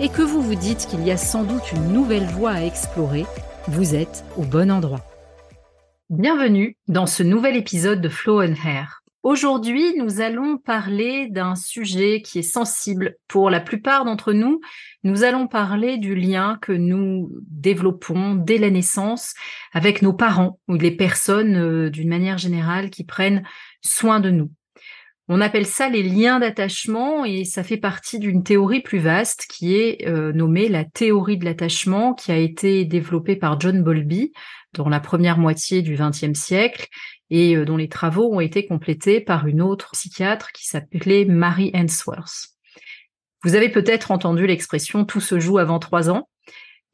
et que vous vous dites qu'il y a sans doute une nouvelle voie à explorer, vous êtes au bon endroit. Bienvenue dans ce nouvel épisode de Flow and Hair. Aujourd'hui, nous allons parler d'un sujet qui est sensible pour la plupart d'entre nous. Nous allons parler du lien que nous développons dès la naissance avec nos parents ou les personnes euh, d'une manière générale qui prennent soin de nous. On appelle ça les liens d'attachement et ça fait partie d'une théorie plus vaste qui est euh, nommée la théorie de l'attachement qui a été développée par John Bowlby dans la première moitié du XXe siècle et euh, dont les travaux ont été complétés par une autre psychiatre qui s'appelait Mary Ainsworth. Vous avez peut-être entendu l'expression tout se joue avant trois ans.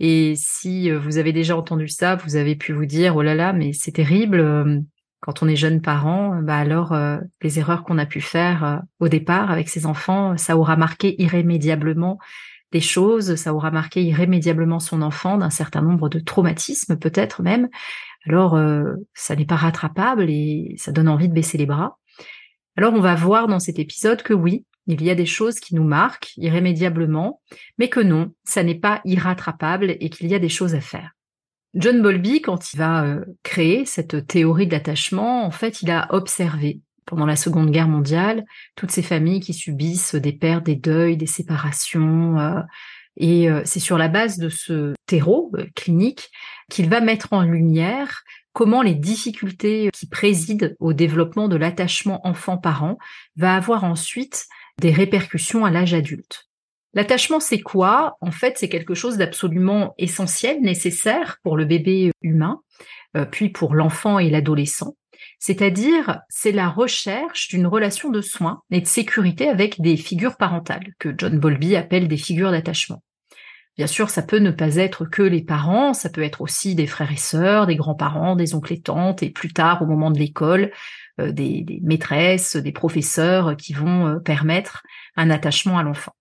Et si euh, vous avez déjà entendu ça, vous avez pu vous dire, oh là là, mais c'est terrible, quand on est jeune parent, bah alors euh, les erreurs qu'on a pu faire euh, au départ avec ses enfants, ça aura marqué irrémédiablement des choses, ça aura marqué irrémédiablement son enfant d'un certain nombre de traumatismes peut-être même. Alors euh, ça n'est pas rattrapable et ça donne envie de baisser les bras. Alors on va voir dans cet épisode que oui, il y a des choses qui nous marquent irrémédiablement, mais que non, ça n'est pas irrattrapable et qu'il y a des choses à faire. John Bowlby, quand il va euh, créer cette théorie d'attachement, en fait, il a observé pendant la Seconde Guerre mondiale toutes ces familles qui subissent des pertes, des deuils, des séparations. Euh, et euh, c'est sur la base de ce terreau clinique qu'il va mettre en lumière comment les difficultés qui président au développement de l'attachement enfant-parent va avoir ensuite des répercussions à l'âge adulte. L'attachement, c'est quoi? En fait, c'est quelque chose d'absolument essentiel, nécessaire pour le bébé humain, euh, puis pour l'enfant et l'adolescent. C'est-à-dire, c'est la recherche d'une relation de soins et de sécurité avec des figures parentales, que John Bowlby appelle des figures d'attachement. Bien sûr, ça peut ne pas être que les parents, ça peut être aussi des frères et sœurs, des grands-parents, des oncles et tantes, et plus tard, au moment de l'école, euh, des, maîtresses, des professeurs qui vont euh, permettre un attachement à l'enfant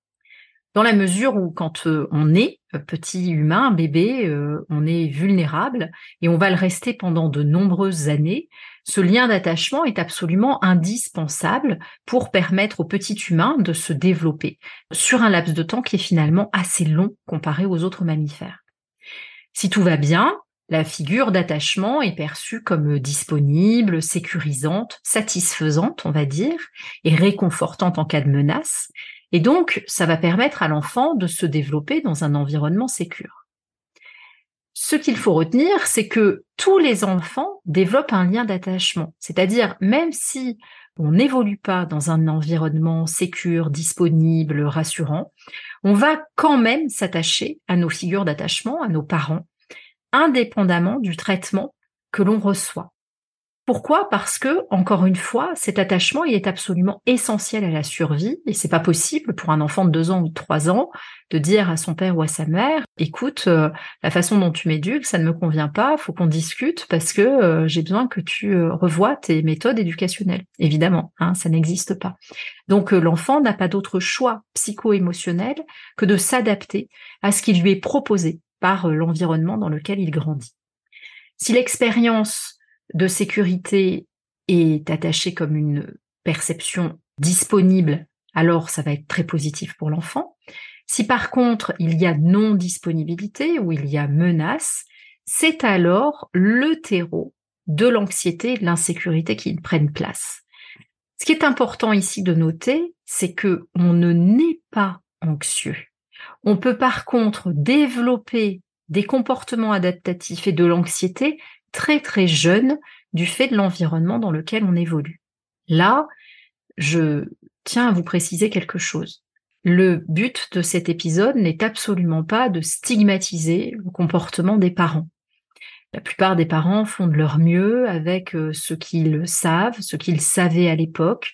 dans la mesure où quand euh, on est euh, petit humain, bébé, euh, on est vulnérable et on va le rester pendant de nombreuses années, ce lien d'attachement est absolument indispensable pour permettre au petit humain de se développer sur un laps de temps qui est finalement assez long comparé aux autres mammifères. Si tout va bien, la figure d'attachement est perçue comme disponible, sécurisante, satisfaisante, on va dire, et réconfortante en cas de menace, et donc, ça va permettre à l'enfant de se développer dans un environnement sécure. Ce qu'il faut retenir, c'est que tous les enfants développent un lien d'attachement. C'est-à-dire, même si on n'évolue pas dans un environnement sécure, disponible, rassurant, on va quand même s'attacher à nos figures d'attachement, à nos parents, indépendamment du traitement que l'on reçoit. Pourquoi? Parce que, encore une fois, cet attachement, il est absolument essentiel à la survie, et c'est pas possible pour un enfant de deux ans ou de trois ans de dire à son père ou à sa mère, écoute, euh, la façon dont tu m'éduques, ça ne me convient pas, faut qu'on discute parce que euh, j'ai besoin que tu euh, revoies tes méthodes éducationnelles. Évidemment, hein, ça n'existe pas. Donc l'enfant n'a pas d'autre choix psycho-émotionnel que de s'adapter à ce qui lui est proposé par l'environnement dans lequel il grandit. Si l'expérience de sécurité est attaché comme une perception disponible, alors ça va être très positif pour l'enfant. Si par contre il y a non-disponibilité ou il y a menace, c'est alors le terreau de l'anxiété et de l'insécurité qui prennent place. Ce qui est important ici de noter, c'est que on ne naît pas anxieux. On peut par contre développer des comportements adaptatifs et de l'anxiété très très jeunes du fait de l'environnement dans lequel on évolue. Là, je tiens à vous préciser quelque chose. Le but de cet épisode n'est absolument pas de stigmatiser le comportement des parents. La plupart des parents font de leur mieux avec euh, ce qu'ils savent, ce qu'ils savaient à l'époque.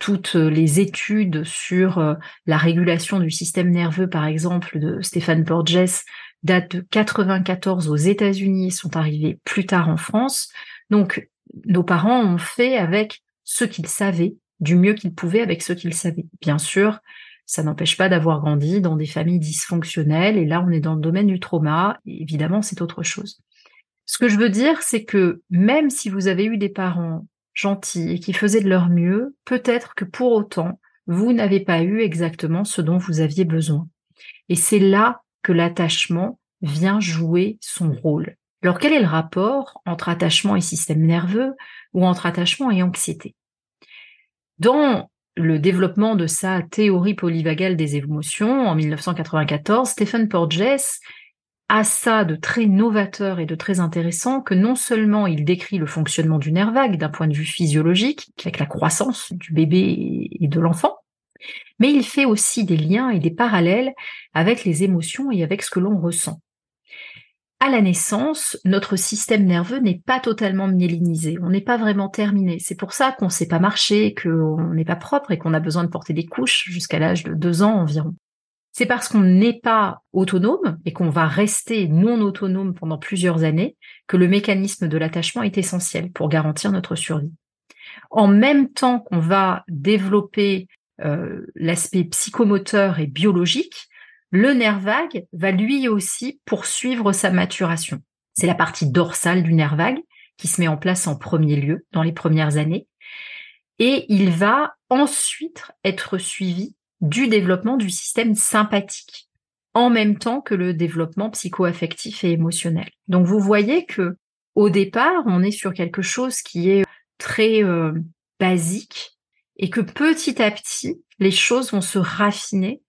Toutes les études sur euh, la régulation du système nerveux, par exemple, de Stéphane Porges, datent de 94 aux États-Unis, sont arrivées plus tard en France. Donc, nos parents ont fait avec ce qu'ils savaient, du mieux qu'ils pouvaient avec ce qu'ils savaient. Bien sûr, ça n'empêche pas d'avoir grandi dans des familles dysfonctionnelles, et là on est dans le domaine du trauma, évidemment c'est autre chose. Ce que je veux dire, c'est que même si vous avez eu des parents gentils et qui faisaient de leur mieux, peut-être que pour autant, vous n'avez pas eu exactement ce dont vous aviez besoin. Et c'est là que l'attachement vient jouer son rôle. Alors quel est le rapport entre attachement et système nerveux ou entre attachement et anxiété? Dans le développement de sa théorie polyvagale des émotions en 1994, Stephen Porges a ça de très novateur et de très intéressant que non seulement il décrit le fonctionnement du nerf vague d'un point de vue physiologique, avec la croissance du bébé et de l'enfant, mais il fait aussi des liens et des parallèles avec les émotions et avec ce que l'on ressent à la naissance, notre système nerveux n'est pas totalement myélinisé, on n'est pas vraiment terminé. C'est pour ça qu'on ne sait pas marcher, qu'on n'est pas propre et qu'on a besoin de porter des couches jusqu'à l'âge de deux ans environ. C'est parce qu'on n'est pas autonome et qu'on va rester non autonome pendant plusieurs années que le mécanisme de l'attachement est essentiel pour garantir notre survie. En même temps qu'on va développer euh, l'aspect psychomoteur et biologique, le nerf vague va lui aussi poursuivre sa maturation. C'est la partie dorsale du nerf vague qui se met en place en premier lieu dans les premières années. Et il va ensuite être suivi du développement du système sympathique en même temps que le développement psychoaffectif et émotionnel. Donc vous voyez que au départ, on est sur quelque chose qui est très euh, basique et que petit à petit, les choses vont se raffiner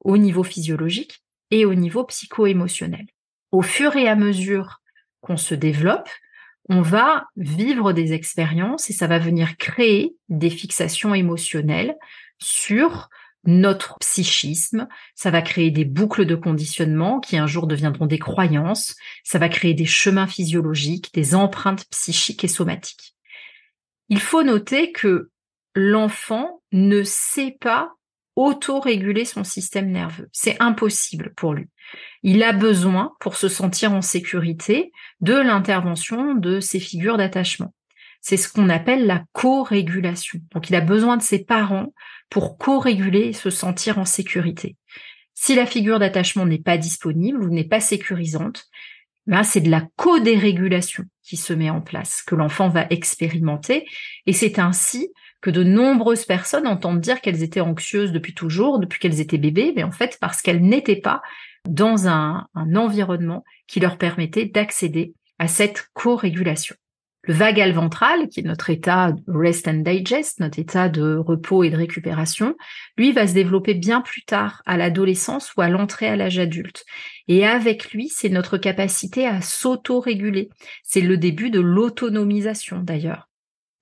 au niveau physiologique et au niveau psycho-émotionnel. Au fur et à mesure qu'on se développe, on va vivre des expériences et ça va venir créer des fixations émotionnelles sur notre psychisme, ça va créer des boucles de conditionnement qui un jour deviendront des croyances, ça va créer des chemins physiologiques, des empreintes psychiques et somatiques. Il faut noter que l'enfant ne sait pas auto-réguler son système nerveux. C'est impossible pour lui. Il a besoin, pour se sentir en sécurité, de l'intervention de ses figures d'attachement. C'est ce qu'on appelle la co-régulation. Donc il a besoin de ses parents pour co-réguler et se sentir en sécurité. Si la figure d'attachement n'est pas disponible ou n'est pas sécurisante, ben c'est de la co-dérégulation qui se met en place, que l'enfant va expérimenter, et c'est ainsi que de nombreuses personnes entendent dire qu'elles étaient anxieuses depuis toujours, depuis qu'elles étaient bébés, mais en fait parce qu'elles n'étaient pas dans un, environnement qui leur permettait d'accéder à cette co-régulation. Le vagal ventral, qui est notre état rest and digest, notre état de repos et de récupération, lui va se développer bien plus tard, à l'adolescence ou à l'entrée à l'âge adulte. Et avec lui, c'est notre capacité à s'auto-réguler. C'est le début de l'autonomisation d'ailleurs.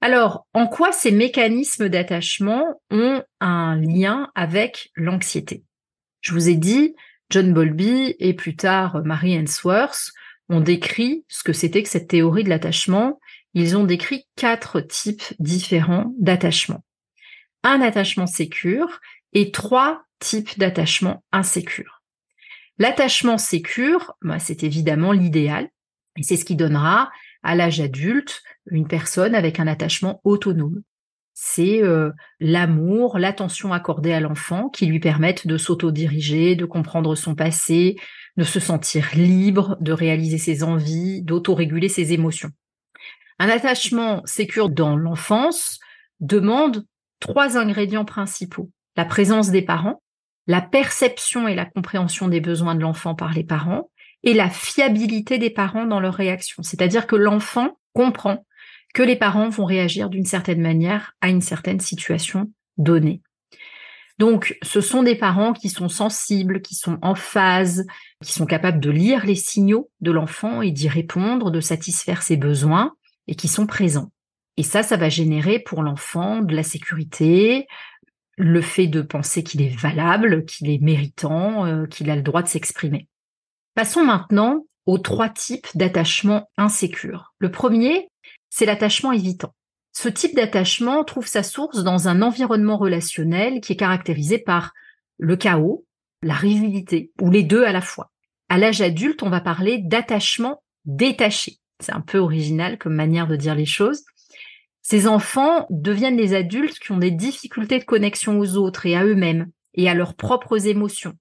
Alors, en quoi ces mécanismes d'attachement ont un lien avec l'anxiété? Je vous ai dit, John Bowlby et plus tard Mary Ainsworth ont décrit ce que c'était que cette théorie de l'attachement. Ils ont décrit quatre types différents d'attachement. Un attachement sécure et trois types d'attachement insécure. L'attachement sécure, bah, c'est évidemment l'idéal, et c'est ce qui donnera à l'âge adulte une personne avec un attachement autonome. C'est euh, l'amour, l'attention accordée à l'enfant qui lui permettent de s'auto-diriger, de comprendre son passé, de se sentir libre, de réaliser ses envies, d'autoréguler ses émotions. Un attachement sécure dans l'enfance demande trois ingrédients principaux. La présence des parents, la perception et la compréhension des besoins de l'enfant par les parents, et la fiabilité des parents dans leur réaction. C'est-à-dire que l'enfant comprend que les parents vont réagir d'une certaine manière à une certaine situation donnée. Donc, ce sont des parents qui sont sensibles, qui sont en phase, qui sont capables de lire les signaux de l'enfant et d'y répondre, de satisfaire ses besoins et qui sont présents. Et ça, ça va générer pour l'enfant de la sécurité, le fait de penser qu'il est valable, qu'il est méritant, euh, qu'il a le droit de s'exprimer. Passons maintenant aux trois types d'attachement insécure. Le premier, c'est l'attachement évitant. Ce type d'attachement trouve sa source dans un environnement relationnel qui est caractérisé par le chaos, la rigidité, ou les deux à la fois. À l'âge adulte, on va parler d'attachement détaché. C'est un peu original comme manière de dire les choses. Ces enfants deviennent des adultes qui ont des difficultés de connexion aux autres et à eux-mêmes et à leurs propres émotions.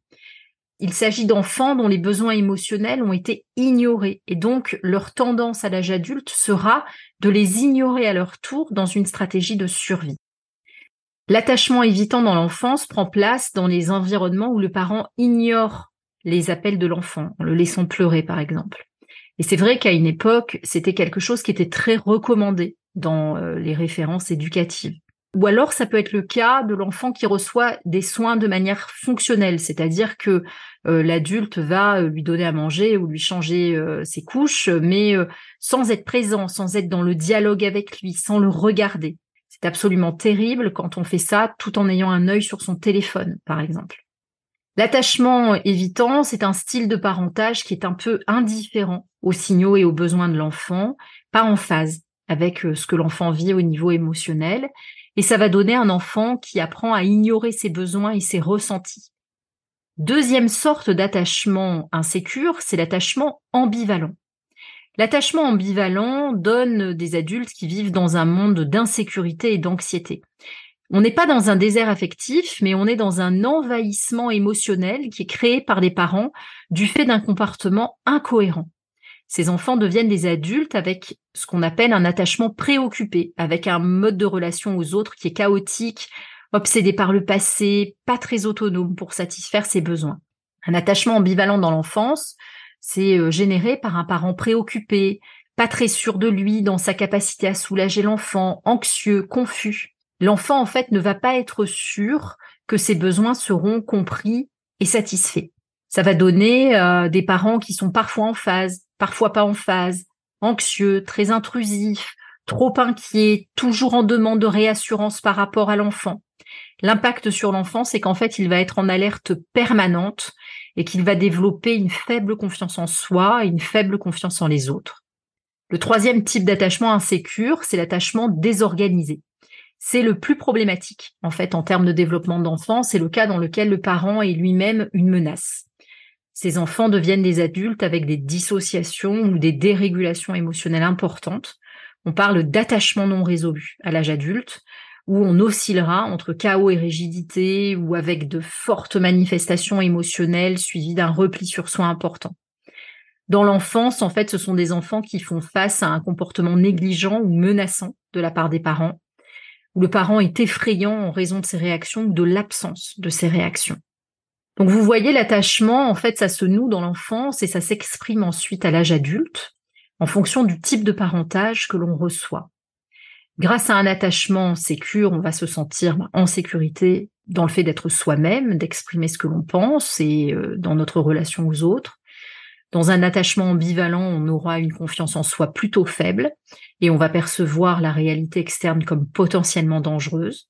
Il s'agit d'enfants dont les besoins émotionnels ont été ignorés et donc leur tendance à l'âge adulte sera de les ignorer à leur tour dans une stratégie de survie. L'attachement évitant dans l'enfance prend place dans les environnements où le parent ignore les appels de l'enfant, en le laissant pleurer par exemple. Et c'est vrai qu'à une époque, c'était quelque chose qui était très recommandé dans euh, les références éducatives. Ou alors ça peut être le cas de l'enfant qui reçoit des soins de manière fonctionnelle, c'est-à-dire que euh, l'adulte va euh, lui donner à manger ou lui changer ses couches, mais sans être présent, sans être dans le dialogue avec lui, sans le regarder. C'est absolument terrible quand on fait ça tout en ayant un œil sur son téléphone, par exemple. L'attachement évitant, c'est un style de parentage qui est un peu indifférent aux signaux et aux besoins de l'enfant, pas en phase avec ce que l'enfant vit au niveau émotionnel, et ça va donner un enfant qui apprend à ignorer ses besoins et ses ressentis. Deuxième sorte d'attachement insécure, c'est l'attachement ambivalent. L'attachement ambivalent donne des adultes qui vivent dans un monde d'insécurité et d'anxiété. On n'est pas dans un désert affectif, mais on est dans un envahissement émotionnel qui est créé par les parents du fait d'un comportement incohérent. Ces enfants deviennent des adultes avec ce qu'on appelle un attachement préoccupé, avec un mode de relation aux autres qui est chaotique, obsédé par le passé, pas très autonome pour satisfaire ses besoins. Un attachement ambivalent dans l'enfance, c'est euh, généré par un parent préoccupé, pas très sûr de lui dans sa capacité à soulager l'enfant, anxieux, confus. L'enfant, en fait, ne va pas être sûr que ses besoins seront compris et satisfaits. Ça va donner euh, des parents qui sont parfois en phase, parfois pas en phase, anxieux, très intrusifs, trop inquiets, toujours en demande de réassurance par rapport à l'enfant. L'impact sur l'enfant, c'est qu'en fait, il va être en alerte permanente et qu'il va développer une faible confiance en soi et une faible confiance en les autres. Le troisième type d'attachement insécure, c'est l'attachement désorganisé. C'est le plus problématique, en fait, en termes de développement d'enfant. C'est le cas dans lequel le parent est lui-même une menace. Ces enfants deviennent des adultes avec des dissociations ou des dérégulations émotionnelles importantes. On parle d'attachement non résolu à l'âge adulte, où on oscillera entre chaos et rigidité ou avec de fortes manifestations émotionnelles suivies d'un repli sur soi important. Dans l'enfance, en fait, ce sont des enfants qui font face à un comportement négligent ou menaçant de la part des parents, où le parent est effrayant en raison de ses réactions ou de l'absence de ses réactions. Donc vous voyez l'attachement, en fait, ça se noue dans l'enfance et ça s'exprime ensuite à l'âge adulte en fonction du type de parentage que l'on reçoit. Grâce à un attachement sécure, on va se sentir en sécurité dans le fait d'être soi-même, d'exprimer ce que l'on pense et euh, dans notre relation aux autres. Dans un attachement ambivalent, on aura une confiance en soi plutôt faible et on va percevoir la réalité externe comme potentiellement dangereuse.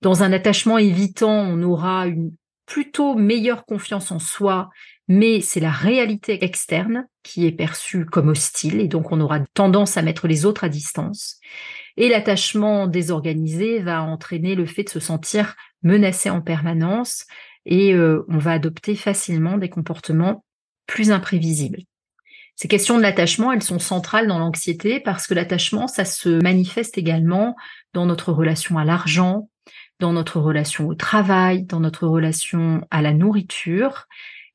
Dans un attachement évitant, on aura une plutôt meilleure confiance en soi, mais c'est la réalité externe qui est perçue comme hostile et donc on aura tendance à mettre les autres à distance. Et l'attachement désorganisé va entraîner le fait de se sentir menacé en permanence et euh, on va adopter facilement des comportements plus imprévisibles. Ces questions de l'attachement, elles sont centrales dans l'anxiété parce que l'attachement, ça se manifeste également dans notre relation à l'argent, dans notre relation au travail, dans notre relation à la nourriture.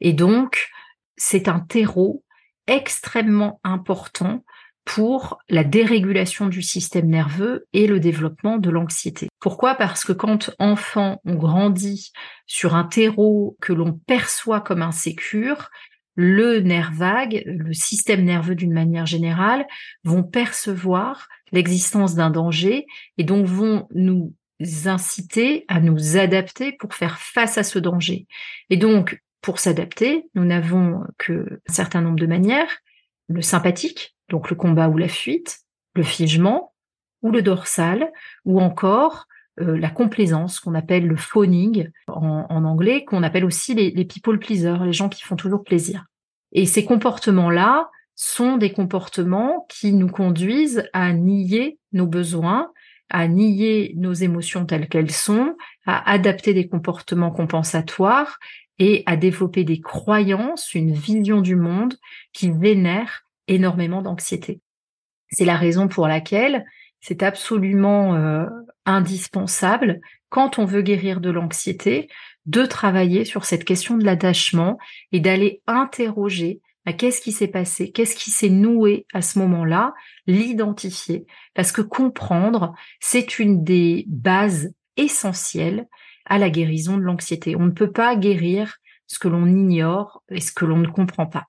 Et donc, c'est un terreau extrêmement important pour la dérégulation du système nerveux et le développement de l'anxiété. Pourquoi? Parce que quand enfant, on grandit sur un terreau que l'on perçoit comme insécure, le nerf vague, le système nerveux d'une manière générale, vont percevoir l'existence d'un danger et donc vont nous inciter à nous adapter pour faire face à ce danger. Et donc, pour s'adapter, nous n'avons que un certain nombre de manières. Le sympathique, donc le combat ou la fuite, le figement ou le dorsal, ou encore euh, la complaisance qu'on appelle le phoning en, anglais, qu'on appelle aussi les, les people pleasers, les gens qui font toujours plaisir. Et ces comportements-là sont des comportements qui nous conduisent à nier nos besoins, à nier nos émotions telles qu'elles sont, à adapter des comportements compensatoires et à développer des croyances, une vision du monde qui vénère énormément d'anxiété. C'est la raison pour laquelle c'est absolument euh, indispensable, quand on veut guérir de l'anxiété, de travailler sur cette question de l'attachement et d'aller interroger bah, qu'est-ce qui s'est passé, qu'est-ce qui s'est noué à ce moment-là, l'identifier, parce que comprendre, c'est une des bases essentielles à la guérison de l'anxiété. On ne peut pas guérir ce que l'on ignore et ce que l'on ne comprend pas.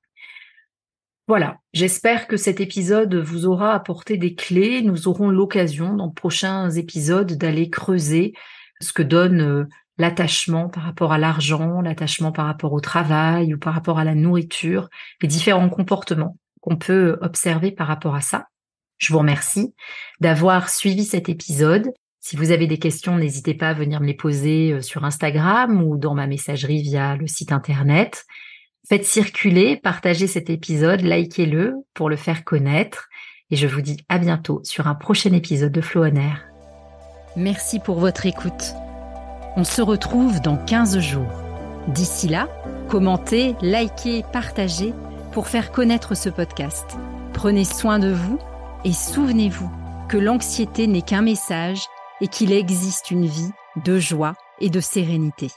Voilà, j'espère que cet épisode vous aura apporté des clés. Nous aurons l'occasion dans prochains épisodes d'aller creuser ce que donne euh, l'attachement par rapport à l'argent, l'attachement par rapport au travail ou par rapport à la nourriture, les différents comportements qu'on peut observer par rapport à ça. Je vous remercie d'avoir suivi cet épisode. Si vous avez des questions, n'hésitez pas à venir me les poser euh, sur Instagram ou dans ma messagerie via le site internet. Faites circuler, partagez cet épisode, likez-le pour le faire connaître. Et je vous dis à bientôt sur un prochain épisode de Flow on Air. Merci pour votre écoute. On se retrouve dans 15 jours. D'ici là, commentez, likez, partagez pour faire connaître ce podcast. Prenez soin de vous et souvenez-vous que l'anxiété n'est qu'un message et qu'il existe une vie de joie et de sérénité.